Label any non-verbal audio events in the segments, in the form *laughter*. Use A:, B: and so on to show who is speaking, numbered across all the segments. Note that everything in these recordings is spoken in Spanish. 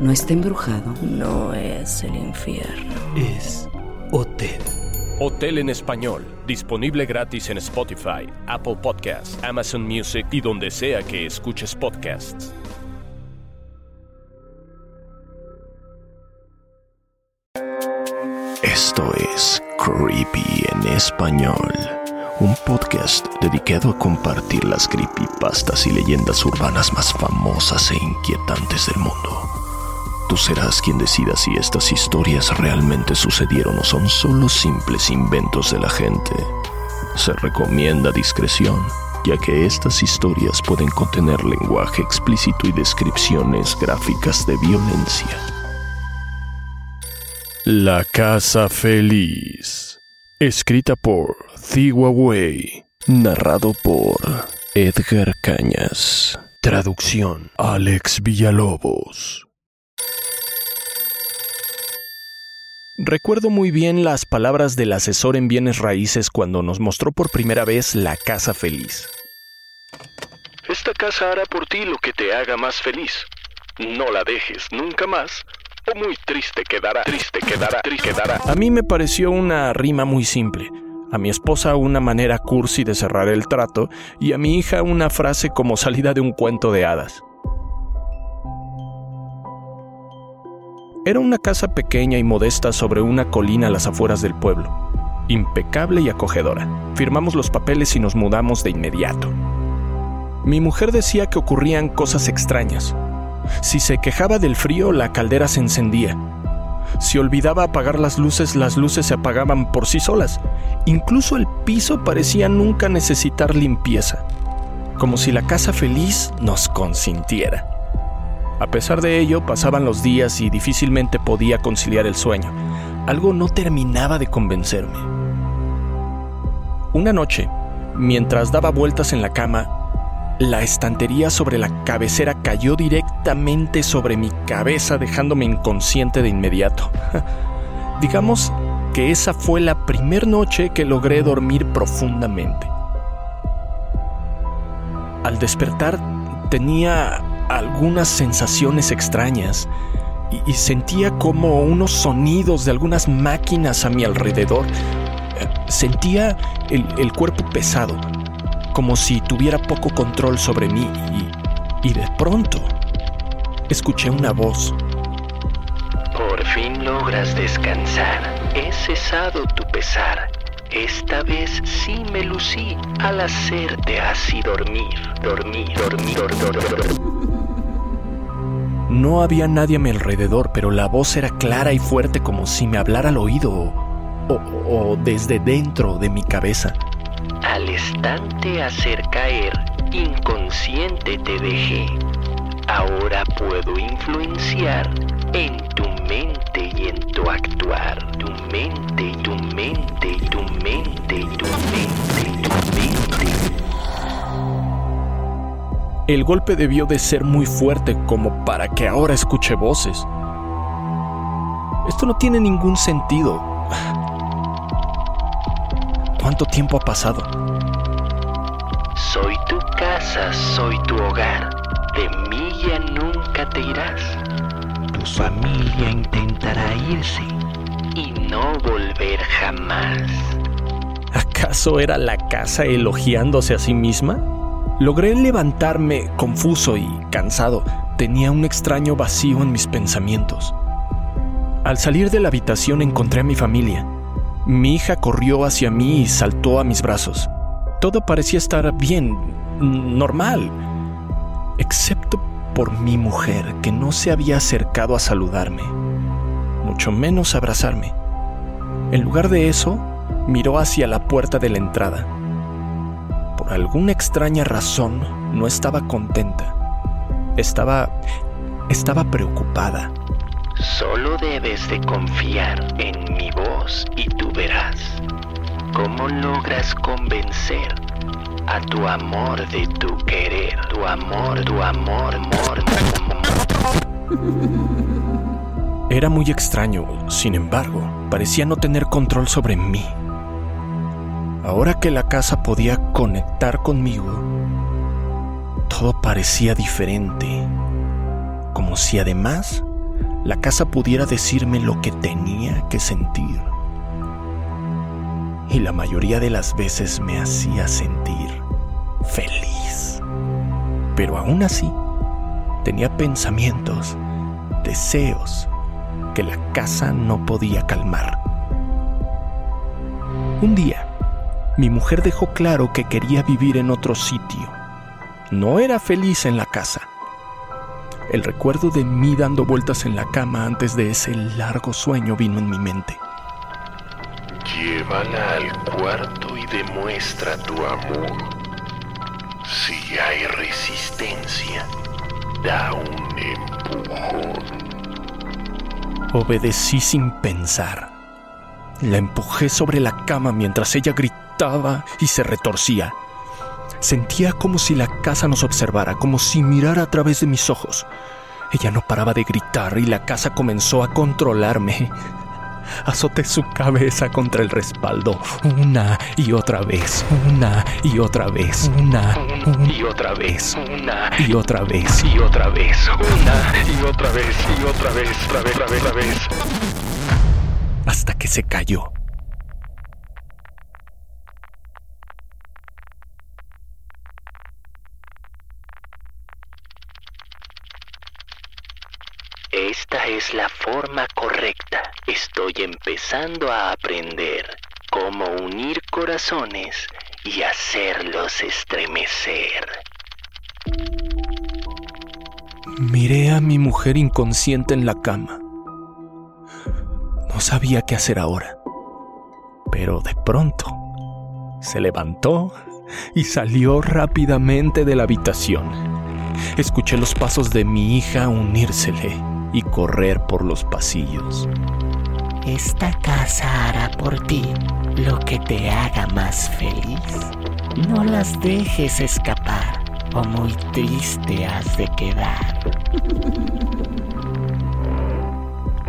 A: No está embrujado.
B: No es el infierno.
C: Es Hotel.
D: Hotel en español, disponible gratis en Spotify, Apple Podcasts, Amazon Music y donde sea que escuches podcasts.
E: Esto es Creepy en español, un podcast dedicado a compartir las creepypastas y leyendas urbanas más famosas e inquietantes del mundo. Tú serás quien decida si estas historias realmente sucedieron o son solo simples inventos de la gente. Se recomienda discreción, ya que estas historias pueden contener lenguaje explícito y descripciones gráficas de violencia.
D: La Casa Feliz. Escrita por Thigua Wei.
E: Narrado por Edgar Cañas.
D: Traducción. Alex Villalobos. Recuerdo muy bien las palabras del asesor en bienes raíces cuando nos mostró por primera vez la casa feliz. Esta casa hará por ti lo que te haga más feliz. No la dejes nunca más o muy triste quedará, triste quedará, triste quedará. A mí me pareció una rima muy simple. A mi esposa una manera cursi de cerrar el trato y a mi hija una frase como salida de un cuento de hadas. Era una casa pequeña y modesta sobre una colina a las afueras del pueblo. Impecable y acogedora. Firmamos los papeles y nos mudamos de inmediato. Mi mujer decía que ocurrían cosas extrañas. Si se quejaba del frío, la caldera se encendía. Si olvidaba apagar las luces, las luces se apagaban por sí solas. Incluso el piso parecía nunca necesitar limpieza. Como si la casa feliz nos consintiera. A pesar de ello, pasaban los días y difícilmente podía conciliar el sueño. Algo no terminaba de convencerme. Una noche, mientras daba vueltas en la cama, la estantería sobre la cabecera cayó directamente sobre mi cabeza dejándome inconsciente de inmediato. *laughs* Digamos que esa fue la primer noche que logré dormir profundamente. Al despertar tenía algunas sensaciones extrañas y, sentía como unos sonidos de algunas máquinas a mi alrededor. Sentía el, el cuerpo pesado, como si tuviera poco control sobre mí y, y de pronto escuché una voz.
F: Por fin logras descansar. He cesado tu pesar. Esta vez sí me lucí al hacerte así dormir, dormir, dormir, dormir. dormir.
D: No había nadie a mi alrededor, pero la voz era clara y fuerte como si me hablara al oído o, desde dentro de mi cabeza.
F: Al estante hacer caer, inconsciente te dejé. Ahora puedo influenciar en tu mente y en tu actuar. Tu mente tu mente tu mente tu mente y tu mente.
D: El golpe debió de ser muy fuerte como para que ahora escuche voces. Esto no tiene ningún sentido. ¿Cuánto tiempo ha pasado?
F: Soy tu casa, soy tu hogar. De mí ya nunca te irás. Tu familia intentará irse y no volver jamás.
D: ¿Acaso era la casa elogiándose a sí misma? Logré levantarme confuso y cansado. Tenía un extraño vacío en mis pensamientos. Al salir de la habitación encontré a mi familia. Mi hija corrió hacia mí y saltó a mis brazos. Todo parecía estar bien, normal, excepto por mi mujer que no se había acercado a saludarme, mucho menos abrazarme. En lugar de eso, miró hacia la puerta de la entrada. Por alguna extraña razón, no estaba contenta. Estaba... estaba preocupada.
F: Solo debes de confiar en mi voz. cómo logras convencer a tu amor de tu querer, tu amor, tu amor, amor, amor.
D: Era muy extraño, sin embargo, parecía no tener control sobre mí. Ahora que la casa podía conectar conmigo, todo parecía diferente, como si además la casa pudiera decirme lo que tenía que sentir. Y la mayoría de las veces me hacía sentir feliz. Pero aún así, tenía pensamientos, deseos que la casa no podía calmar. Un día, mi mujer dejó claro que quería vivir en otro sitio. No era feliz en la casa. El recuerdo de mí dando vueltas en la cama antes de ese largo sueño vino en mi mente.
E: Llévala al cuarto y demuestra tu amor. Si hay resistencia, da un empujón.
D: Obedecí sin pensar. La empujé sobre la cama mientras ella gritaba y se retorcía. Sentía como si la casa nos observara, como si mirara a través de mis ojos. Ella no paraba de gritar y la casa comenzó a controlarme. Azoté su cabeza contra el respaldo una y otra vez, una y otra vez, una y otra vez, una y otra vez, y otra vez, una y otra vez, y otra vez, otra vez, otra vez, hasta que se cayó.
F: Esta es la forma correcta. Estoy empezando a aprender cómo unir corazones y hacerlos estremecer.
D: Miré a mi mujer inconsciente en la cama. No sabía qué hacer ahora. Pero de pronto se levantó y salió rápidamente de la habitación. Escuché los pasos de mi hija unírsele y correr por los pasillos.
B: Esta casa hará por ti lo que te haga más feliz. No las dejes escapar o muy triste has de quedar.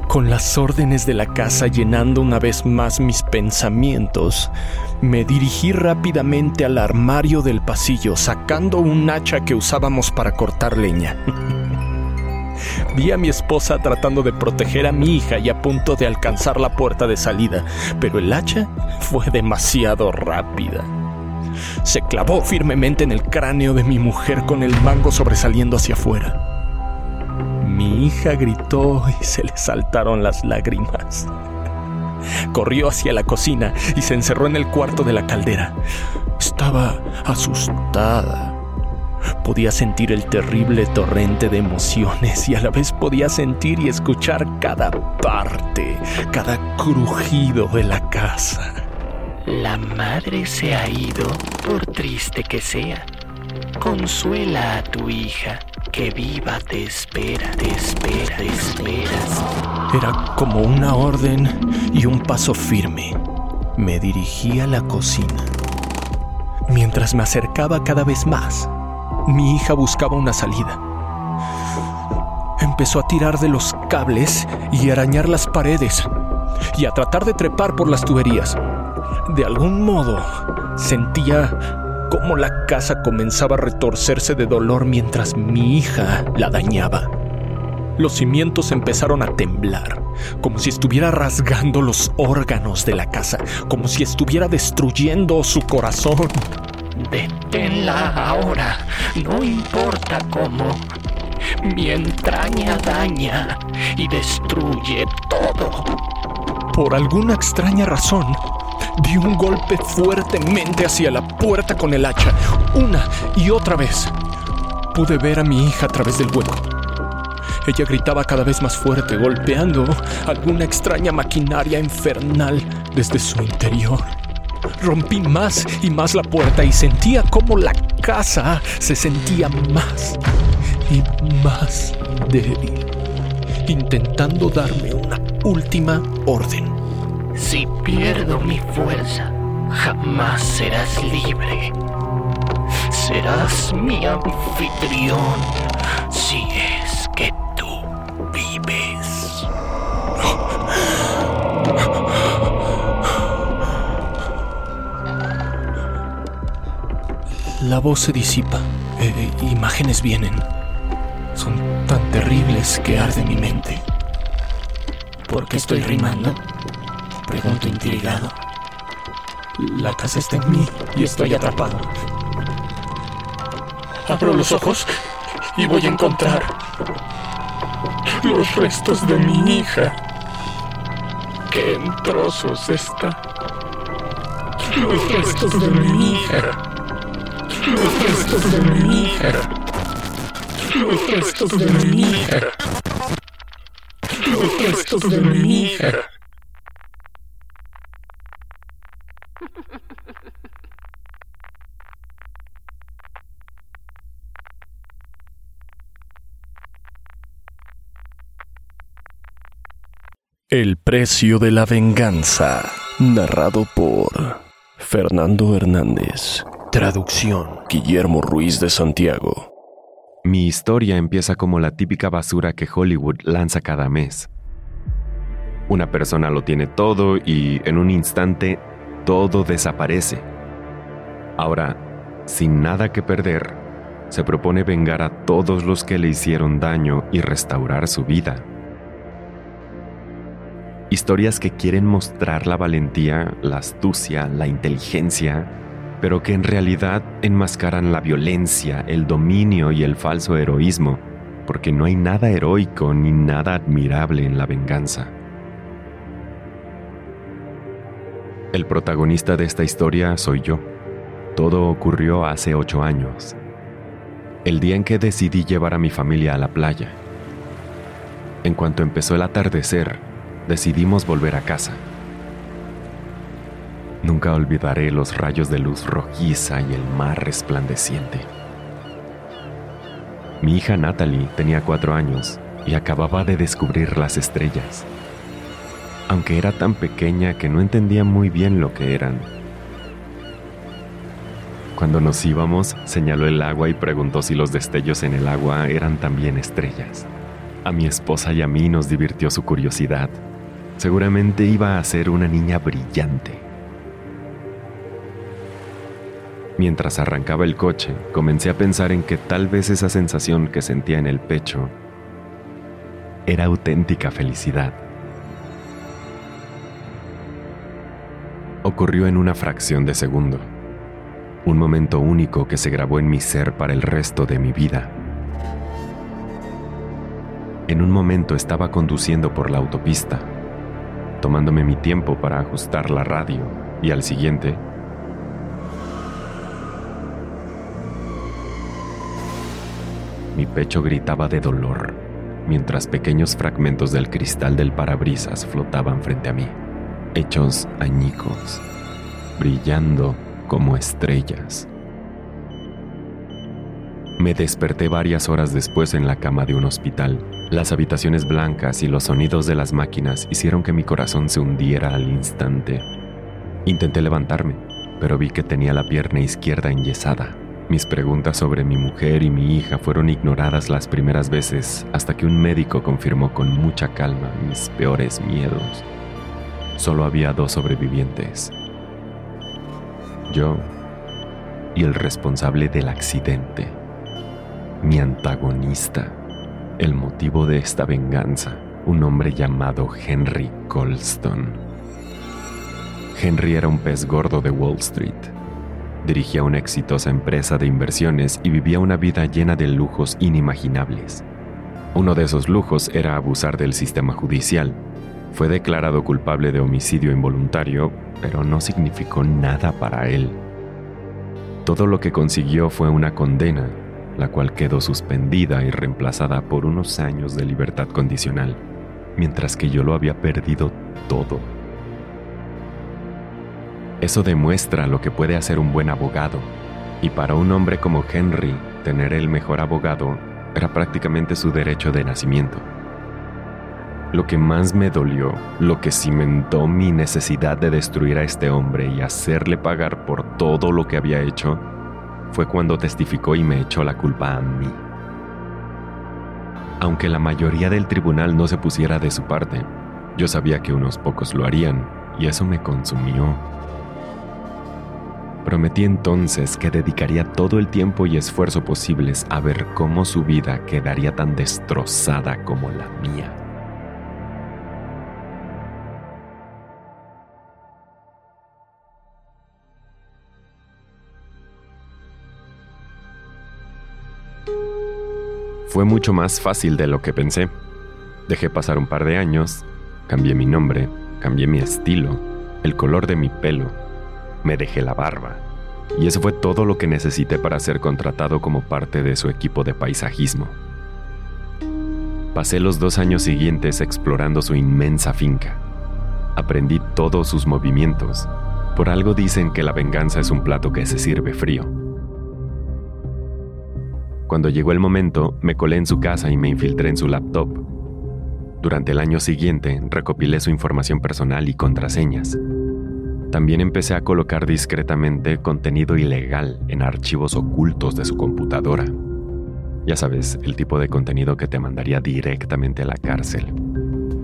D: Con las órdenes de la casa llenando una vez más mis pensamientos, me dirigí rápidamente al armario del pasillo sacando un hacha que usábamos para cortar leña. *laughs* Vi a mi esposa tratando de proteger a mi hija y a punto de alcanzar la puerta de salida, pero el hacha fue demasiado rápida. Se clavó firmemente en el cráneo de mi mujer con el mango sobresaliendo hacia afuera. Mi hija gritó y se le saltaron las lágrimas. Corrió hacia la cocina y se encerró en el cuarto de la caldera. Estaba asustada. Podía sentir el terrible torrente de emociones y a la vez podía sentir y escuchar cada parte, cada crujido de la casa.
F: La madre se ha ido, por triste que sea. Consuela a tu hija, que viva te espera, te espera, te esperas.
D: Era como una orden y un paso firme. Me dirigí a la cocina. Mientras me acercaba cada vez más, mi hija buscaba una salida. Empezó a tirar de los cables y arañar las paredes y a tratar de trepar por las tuberías. De algún modo, sentía cómo la casa comenzaba a retorcerse de dolor mientras mi hija la dañaba. Los cimientos empezaron a temblar, como si estuviera rasgando los órganos de la casa, como si estuviera destruyendo su corazón.
F: Deténla ahora, no importa cómo. Mi entraña daña y destruye todo.
D: Por alguna extraña razón, di un golpe fuertemente hacia la puerta con el hacha, una y otra vez. Pude ver a mi hija a través del hueco. Ella gritaba cada vez más fuerte, golpeando alguna extraña maquinaria infernal desde su interior. Rompí más y más la puerta y sentía cómo la casa se sentía más y más débil, intentando darme una última orden.
F: Si pierdo mi fuerza,
B: jamás serás libre. Serás mi anfitrión si
D: La voz se disipa. Eh, imágenes vienen. Son tan terribles que arde mi mente.
B: ¿Por qué estoy rimando? Pregunto intrigado.
D: La casa está en mí y estoy atrapado. Abro los ojos y voy a encontrar los restos de mi hija. Que en trozos está. Los restos de mi hija. El precio de la venganza. Narrado por Fernando Hernández. Traducción. Guillermo Ruiz de Santiago.
G: Mi historia empieza como la típica basura que Hollywood lanza cada mes. Una persona lo tiene todo y en un instante todo desaparece. Ahora, sin nada que perder, se propone vengar a todos los que le hicieron daño y restaurar su vida. Historias que quieren mostrar la valentía, la astucia, la inteligencia, pero que en realidad enmascaran la violencia, el dominio y el falso heroísmo, porque no hay nada heroico ni nada admirable en la venganza. El protagonista de esta historia soy yo. Todo ocurrió hace ocho años, el día en que decidí llevar a mi familia a la playa. En cuanto empezó el atardecer, decidimos volver a casa. Nunca olvidaré los rayos de luz rojiza y el mar resplandeciente. Mi hija Natalie tenía cuatro años y acababa de descubrir las estrellas, aunque era tan pequeña que no entendía muy bien lo que eran. Cuando nos íbamos, señaló el agua y preguntó si los destellos en el agua eran también estrellas. A mi esposa y a mí nos divirtió su curiosidad. Seguramente iba a ser una niña brillante. Mientras arrancaba el coche, comencé a pensar en que tal vez esa sensación que sentía en el pecho era auténtica felicidad. Ocurrió en una fracción de segundo, un momento único que se grabó en mi ser para el resto de mi vida. En un momento estaba conduciendo por la autopista, tomándome mi tiempo para ajustar la radio, y al siguiente, Mi pecho gritaba de dolor, mientras pequeños fragmentos del cristal del parabrisas flotaban frente a mí, hechos añicos, brillando como estrellas. Me desperté varias horas después en la cama de un hospital. Las habitaciones blancas y los sonidos de las máquinas hicieron que mi corazón se hundiera al instante. Intenté levantarme, pero vi que tenía la pierna izquierda enyesada. Mis preguntas sobre mi mujer y mi hija fueron ignoradas las primeras veces hasta que un médico confirmó con mucha calma mis peores miedos. Solo había dos sobrevivientes. Yo y el responsable del accidente. Mi antagonista. El motivo de esta venganza. Un hombre llamado Henry Colston. Henry era un pez gordo de Wall Street Dirigía una exitosa empresa de inversiones y vivía una vida llena de lujos inimaginables. Uno de esos lujos era abusar del sistema judicial. Fue declarado culpable de homicidio involuntario, pero no significó nada para él. Todo lo que consiguió fue una condena, la cual quedó suspendida y reemplazada por unos años de libertad condicional, mientras que yo lo había perdido todo. Eso demuestra lo que puede hacer un buen abogado, y para un hombre como Henry, tener el mejor abogado era prácticamente su derecho de nacimiento. Lo que más me dolió, lo que cimentó mi necesidad de destruir a este hombre y hacerle pagar por todo lo que había hecho, fue cuando testificó y me echó la culpa a mí. Aunque la mayoría del tribunal no se pusiera de su parte, yo sabía que unos pocos lo harían y eso me consumió. Prometí entonces que dedicaría todo el tiempo y esfuerzo posibles a ver cómo su vida quedaría tan destrozada como la mía. Fue mucho más fácil de lo que pensé. Dejé pasar un par de años, cambié mi nombre, cambié mi estilo, el color de mi pelo, me dejé la barba. Y eso fue todo lo que necesité para ser contratado como parte de su equipo de paisajismo. Pasé los dos años siguientes explorando su inmensa finca. Aprendí todos sus movimientos. Por algo dicen que la venganza es un plato que se sirve frío. Cuando llegó el momento, me colé en su casa y me infiltré en su laptop. Durante el año siguiente, recopilé su información personal y contraseñas. También empecé a colocar discretamente contenido ilegal en archivos ocultos de su computadora. Ya sabes, el tipo de contenido que te mandaría directamente a la cárcel.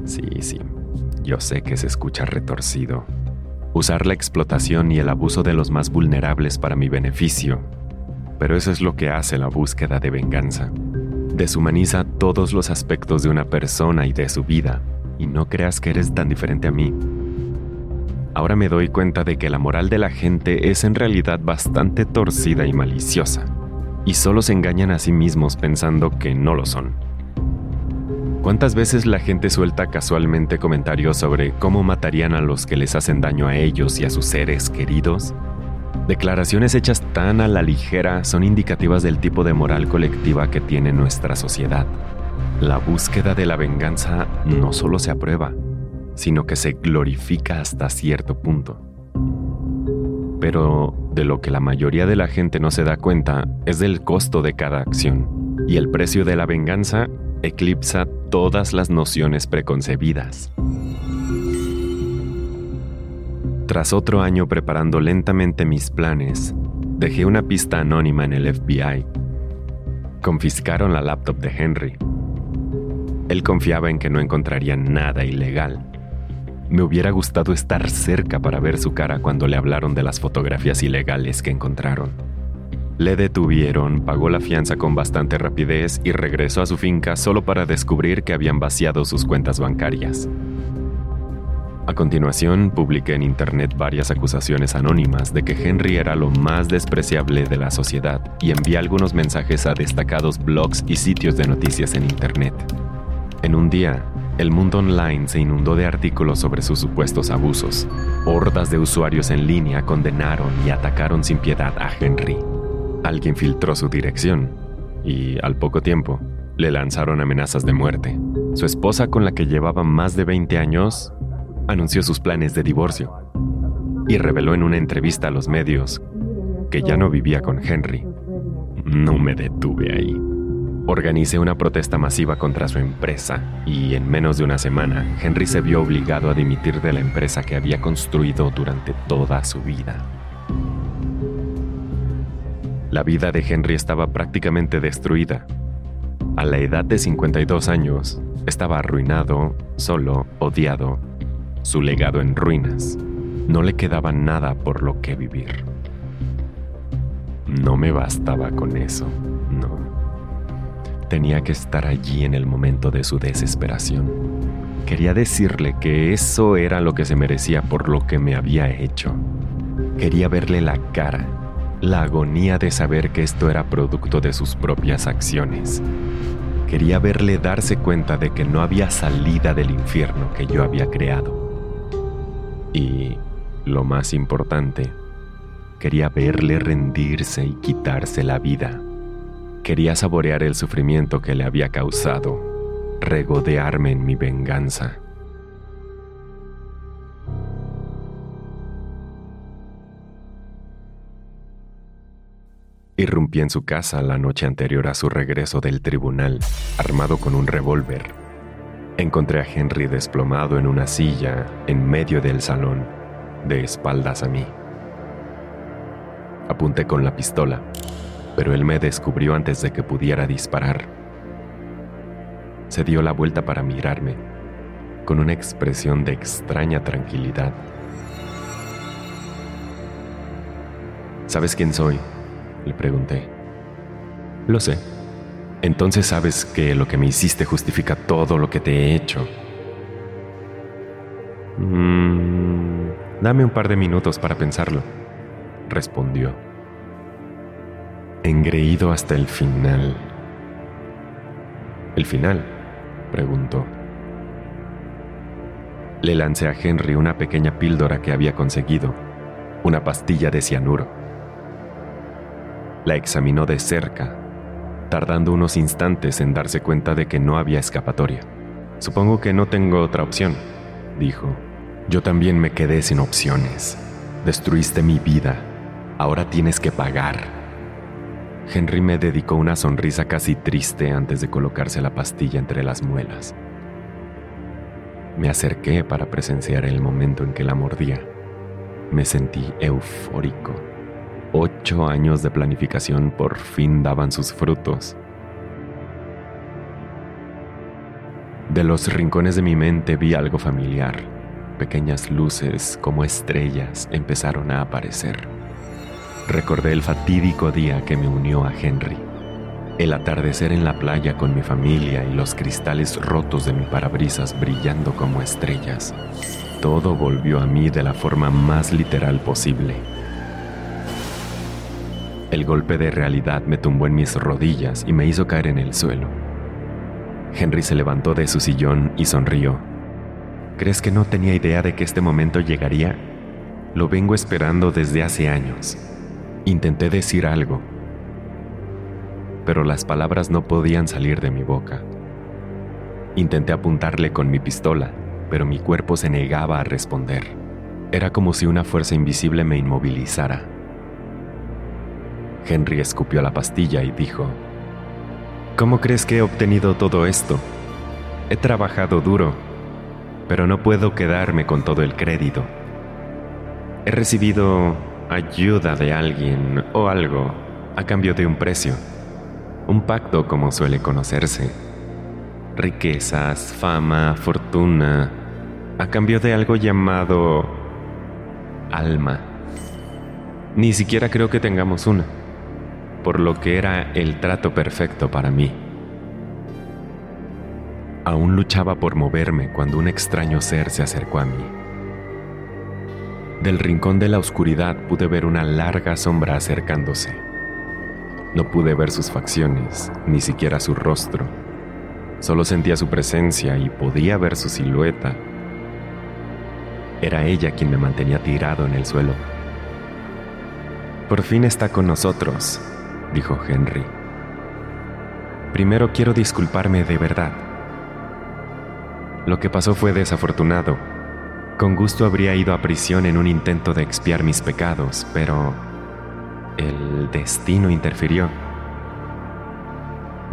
G: Sí, sí, yo sé que se escucha retorcido. Usar la explotación y el abuso de los más vulnerables para mi beneficio pero eso es lo que hace la búsqueda de venganza. Deshumaniza todos los aspectos de una persona y de su vida, y no creas que eres tan diferente a mí. Ahora me doy cuenta de que la moral de la gente es en realidad bastante torcida y maliciosa, y solo se engañan a sí mismos pensando que no lo son. ¿Cuántas veces la gente suelta casualmente comentarios sobre cómo matarían a los que les hacen daño a ellos y a sus seres queridos? Declaraciones hechas tan a la ligera son indicativas del tipo de moral colectiva que tiene nuestra sociedad. La búsqueda de la venganza no solo se aprueba, sino que se glorifica hasta cierto punto. Pero de lo que la mayoría de la gente no se da cuenta es del costo de cada acción, y el precio de la venganza eclipsa todas las nociones preconcebidas. Tras otro año preparando lentamente mis planes, dejé una pista anónima en el FBI. Confiscaron la laptop de Henry. Él confiaba en que no encontrarían nada ilegal. Me hubiera gustado estar cerca para ver su cara cuando le hablaron de las fotografías ilegales que encontraron. Le detuvieron, pagó la fianza con bastante rapidez y regresó a su finca solo para descubrir que habían vaciado sus cuentas bancarias. A continuación, publiqué en Internet varias acusaciones anónimas de que Henry era lo más despreciable de la sociedad y envié algunos mensajes a destacados blogs y sitios de noticias en Internet. En un día, el mundo online se inundó de artículos sobre sus supuestos abusos. Hordas de usuarios en línea condenaron y atacaron sin piedad a Henry. Alguien filtró su dirección y, al poco tiempo, le lanzaron amenazas de muerte. Su esposa, con la que llevaba más de 20 años, anunció sus planes de divorcio y reveló en una entrevista a los medios que ya no vivía con Henry. No me detuve ahí. Organicé una protesta masiva contra su empresa y en menos de una semana Henry se vio obligado a dimitir de la empresa que había construido durante toda su vida. La vida de Henry estaba prácticamente destruida. A la edad de 52 años, estaba arruinado, solo, odiado su legado en ruinas. No le quedaba nada por lo que vivir. No me bastaba con eso. Tenía que estar allí en el momento de su desesperación. Quería decirle que eso era lo que se merecía por lo que me había hecho. Quería verle la cara, la agonía de saber que esto era producto de sus propias acciones. Quería verle darse cuenta de que no había salida del infierno que yo había creado y, lo más importante, quería verle rendirse y quitarse la vida. Quería saborear el sufrimiento que le había causado, regodearme en mi venganza. Irrumpí en su casa la noche anterior a su regreso del tribunal, armado con un revólver. Encontré a Henry desplomado en una silla en medio del salón, de espaldas a mí. Apunté con la pistola, pero él me descubrió antes de que pudiera disparar. Se dio la vuelta para mirarme, con una expresión de extraña tranquilidad. ¿Sabes quién soy? Le pregunté. Lo sé. Entonces sabes que lo que me hiciste justifica todo lo que te he hecho. Mm, dame un par de minutos para pensarlo, respondió. Engreído hasta el final. ¿El final? preguntó. Le lancé a Henry una pequeña píldora que había conseguido, una pastilla de cianuro. La examinó de cerca tardando unos instantes en darse cuenta de que no había escapatoria. Supongo que no tengo otra opción, dijo. Yo también me quedé sin opciones. Destruiste mi vida. Ahora tienes que pagar. Henry me dedicó una sonrisa casi triste antes de colocarse la pastilla entre las muelas. Me acerqué para presenciar el momento en que la mordía. Me sentí eufórico. Ocho años de planificación por fin daban sus frutos. De los rincones de mi mente vi algo familiar. Pequeñas luces como estrellas empezaron a aparecer. Recordé el fatídico día que me unió a Henry. El atardecer en la playa con mi familia y los cristales rotos de mi parabrisas brillando como estrellas. Todo volvió a mí de la forma más literal posible. El golpe de realidad me tumbó en mis rodillas y me hizo caer en el suelo. Henry se levantó de su sillón y sonrió. ¿Crees que no tenía idea de que este momento llegaría? Lo vengo esperando desde hace años. Intenté decir algo, pero las palabras no podían salir de mi boca. Intenté apuntarle con mi pistola, pero mi cuerpo se negaba a responder. Era como si una fuerza invisible me inmovilizara. Henry escupió la pastilla y dijo, ¿Cómo crees que he obtenido todo esto? He trabajado duro, pero no puedo quedarme con todo el crédito. He recibido ayuda de alguien o algo a cambio de un precio, un pacto como suele conocerse. Riquezas, fama, fortuna, a cambio de algo llamado alma. Ni siquiera creo que tengamos una por lo que era el trato perfecto para mí. Aún luchaba por moverme cuando un extraño ser se acercó a mí. Del rincón de la oscuridad pude ver una larga sombra acercándose. No pude ver sus facciones, ni siquiera su rostro. Solo sentía su presencia y podía ver su silueta. Era ella quien me mantenía tirado en el suelo. Por fin está con nosotros, dijo Henry. Primero quiero disculparme de verdad. Lo que pasó fue desafortunado. Con gusto habría ido a prisión en un intento de expiar mis pecados, pero el destino interfirió,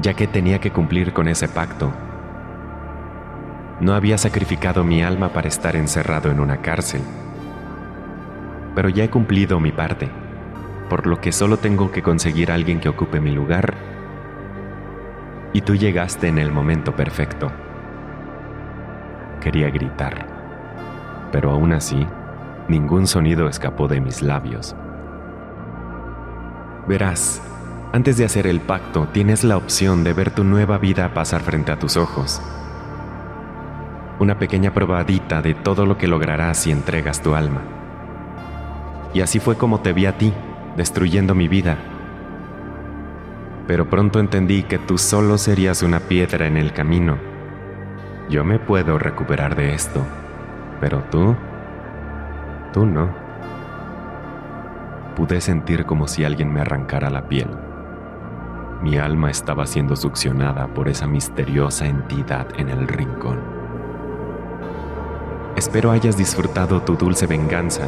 G: ya que tenía que cumplir con ese pacto. No había sacrificado mi alma para estar encerrado en una cárcel, pero ya he cumplido mi parte por lo que solo tengo que conseguir a alguien que ocupe mi lugar. Y tú llegaste en el momento perfecto. Quería gritar, pero aún así, ningún sonido escapó de mis labios. Verás, antes de hacer el pacto tienes la opción de ver tu nueva vida pasar frente a tus ojos. Una pequeña probadita de todo lo que lograrás si entregas tu alma. Y así fue como te vi a ti destruyendo mi vida. Pero pronto entendí que tú solo serías una piedra en el camino. Yo me puedo recuperar de esto, pero tú, tú no. Pude sentir como si alguien me arrancara la piel. Mi alma estaba siendo succionada por esa misteriosa entidad en el rincón. Espero hayas disfrutado tu dulce venganza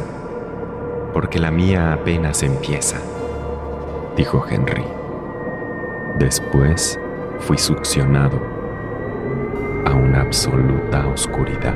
G: porque la mía apenas empieza, dijo Henry. Después fui succionado. a una absoluta oscuridad.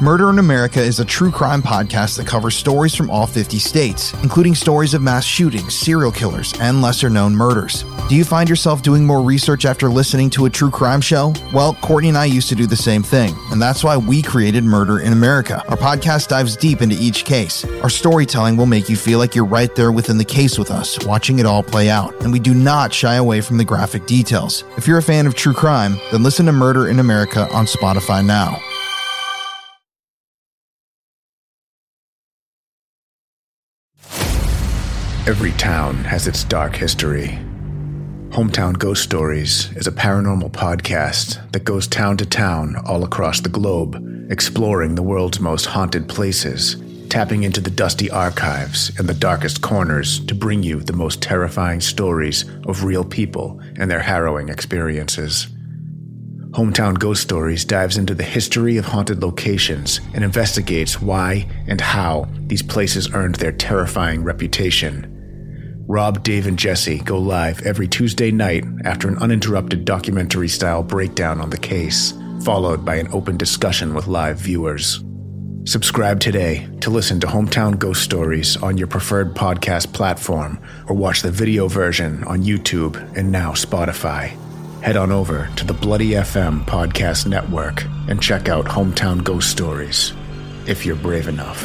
H: Murder in America is a true crime podcast that covers stories from all 50 states, including stories of mass shootings, serial killers, and lesser known murders. Do you find yourself doing more research after listening to a true crime show? Well, Courtney and I used to do the same thing, and that's why we created Murder in America. Our podcast dives deep into each case. Our storytelling will make you feel like you're right there within the case with us, watching it all play out, and we do not shy away from the graphic details. If you're a fan of true crime, then listen to Murder in America on Spotify now.
I: Every town has its dark history. Hometown Ghost Stories is a paranormal podcast that goes town to town all across the globe, exploring the world's most haunted places, tapping into the dusty archives and the darkest corners to bring you the most terrifying stories of real people and their harrowing experiences. Hometown Ghost Stories dives into the history of haunted locations and investigates why and how these places earned their terrifying reputation. Rob, Dave, and Jesse go live every Tuesday night after an uninterrupted documentary style breakdown on the case, followed by an open discussion with live viewers. Subscribe today to listen to Hometown Ghost Stories on your preferred podcast platform or watch the video version on YouTube and now Spotify. Head on over to the Bloody FM Podcast Network and check out Hometown Ghost Stories if you're brave enough.